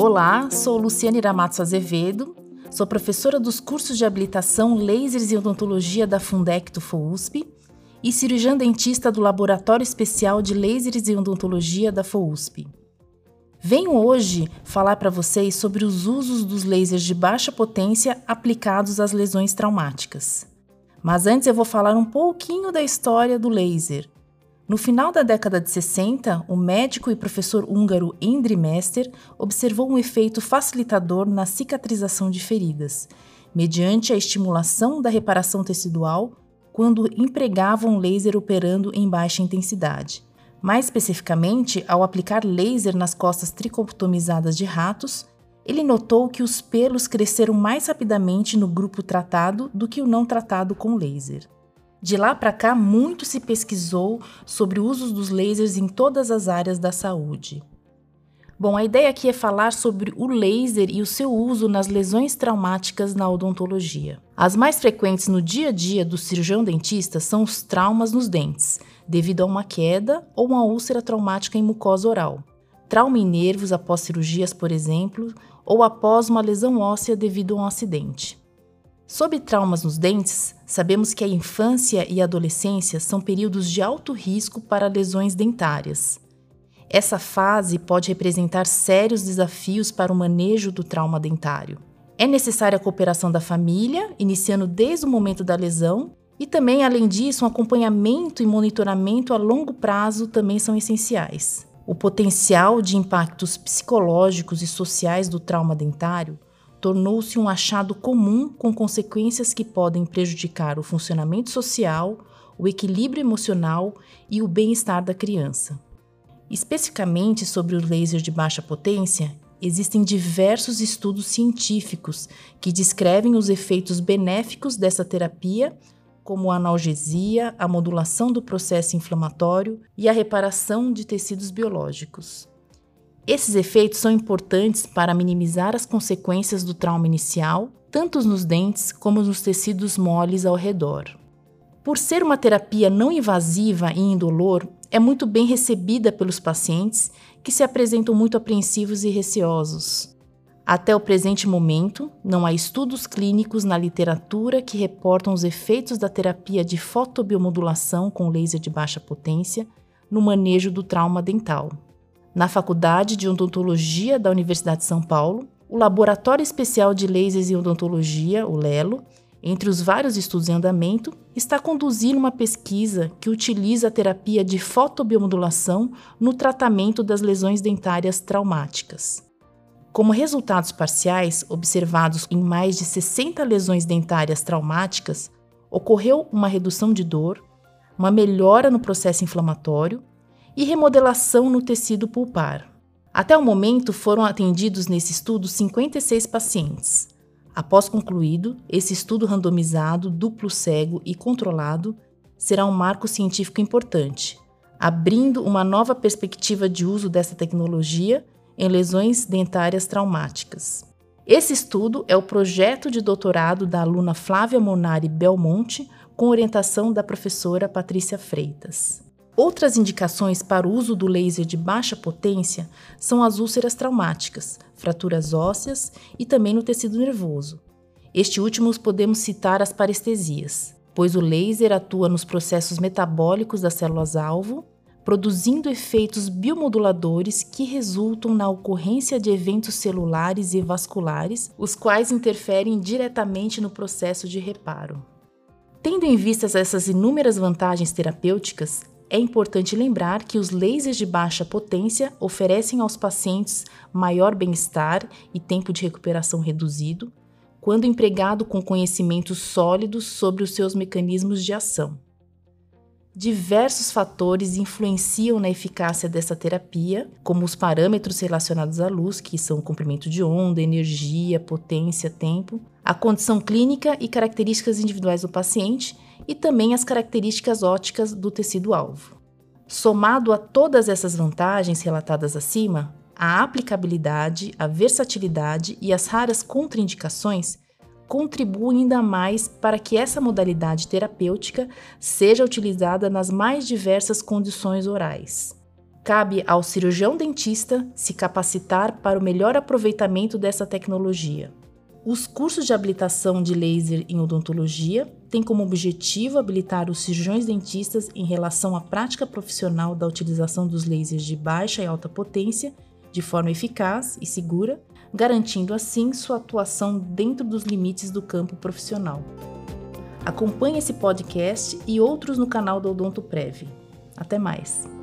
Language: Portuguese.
Olá, sou Luciane Ramatos Azevedo, sou professora dos cursos de habilitação Lasers e Odontologia da Fundec FOUSP e cirurgiã dentista do Laboratório Especial de Lasers e Odontologia da FOUSP. Venho hoje falar para vocês sobre os usos dos lasers de baixa potência aplicados às lesões traumáticas. Mas antes eu vou falar um pouquinho da história do laser. No final da década de 60, o médico e professor húngaro Endre Mester observou um efeito facilitador na cicatrização de feridas, mediante a estimulação da reparação tecidual quando empregava um laser operando em baixa intensidade. Mais especificamente, ao aplicar laser nas costas tricotomizadas de ratos, ele notou que os pelos cresceram mais rapidamente no grupo tratado do que o não tratado com laser. De lá para cá, muito se pesquisou sobre o uso dos lasers em todas as áreas da saúde. Bom, a ideia aqui é falar sobre o laser e o seu uso nas lesões traumáticas na odontologia. As mais frequentes no dia a dia do cirurgião dentista são os traumas nos dentes, devido a uma queda ou uma úlcera traumática em mucosa oral. Trauma em nervos após cirurgias, por exemplo, ou após uma lesão óssea devido a um acidente. Sobre traumas nos dentes, sabemos que a infância e a adolescência são períodos de alto risco para lesões dentárias. Essa fase pode representar sérios desafios para o manejo do trauma dentário. É necessária a cooperação da família, iniciando desde o momento da lesão, e também, além disso, um acompanhamento e monitoramento a longo prazo também são essenciais. O potencial de impactos psicológicos e sociais do trauma dentário tornou-se um achado comum com consequências que podem prejudicar o funcionamento social, o equilíbrio emocional e o bem-estar da criança. Especificamente sobre o laser de baixa potência, existem diversos estudos científicos que descrevem os efeitos benéficos dessa terapia, como a analgesia, a modulação do processo inflamatório e a reparação de tecidos biológicos. Esses efeitos são importantes para minimizar as consequências do trauma inicial, tanto nos dentes como nos tecidos moles ao redor. Por ser uma terapia não invasiva e indolor, é muito bem recebida pelos pacientes que se apresentam muito apreensivos e receosos. Até o presente momento, não há estudos clínicos na literatura que reportam os efeitos da terapia de fotobiomodulação com laser de baixa potência no manejo do trauma dental. Na Faculdade de Odontologia da Universidade de São Paulo, o Laboratório Especial de Lasers e Odontologia, o LELO, entre os vários estudos em andamento, está conduzindo uma pesquisa que utiliza a terapia de fotobiomodulação no tratamento das lesões dentárias traumáticas. Como resultados parciais observados em mais de 60 lesões dentárias traumáticas, ocorreu uma redução de dor, uma melhora no processo inflamatório e remodelação no tecido pulpar. Até o momento foram atendidos nesse estudo 56 pacientes. Após concluído, esse estudo randomizado, duplo cego e controlado será um marco científico importante, abrindo uma nova perspectiva de uso dessa tecnologia em lesões dentárias traumáticas. Esse estudo é o projeto de doutorado da aluna Flávia Monari Belmonte, com orientação da professora Patrícia Freitas. Outras indicações para o uso do laser de baixa potência são as úlceras traumáticas, fraturas ósseas e também no tecido nervoso. Este último podemos citar as parestesias, pois o laser atua nos processos metabólicos das células-alvo, produzindo efeitos biomoduladores que resultam na ocorrência de eventos celulares e vasculares, os quais interferem diretamente no processo de reparo. Tendo em vista essas inúmeras vantagens terapêuticas, é importante lembrar que os lasers de baixa potência oferecem aos pacientes maior bem-estar e tempo de recuperação reduzido, quando empregado com conhecimentos sólidos sobre os seus mecanismos de ação. Diversos fatores influenciam na eficácia dessa terapia, como os parâmetros relacionados à luz, que são comprimento de onda, energia, potência, tempo, a condição clínica e características individuais do paciente e também as características óticas do tecido-alvo. Somado a todas essas vantagens relatadas acima, a aplicabilidade, a versatilidade e as raras contraindicações contribuem ainda mais para que essa modalidade terapêutica seja utilizada nas mais diversas condições orais. Cabe ao cirurgião dentista se capacitar para o melhor aproveitamento dessa tecnologia. Os cursos de habilitação de laser em odontologia têm como objetivo habilitar os cirurgiões dentistas em relação à prática profissional da utilização dos lasers de baixa e alta potência de forma eficaz e segura, garantindo assim sua atuação dentro dos limites do campo profissional. Acompanhe esse podcast e outros no canal do Odonto Prev. Até mais!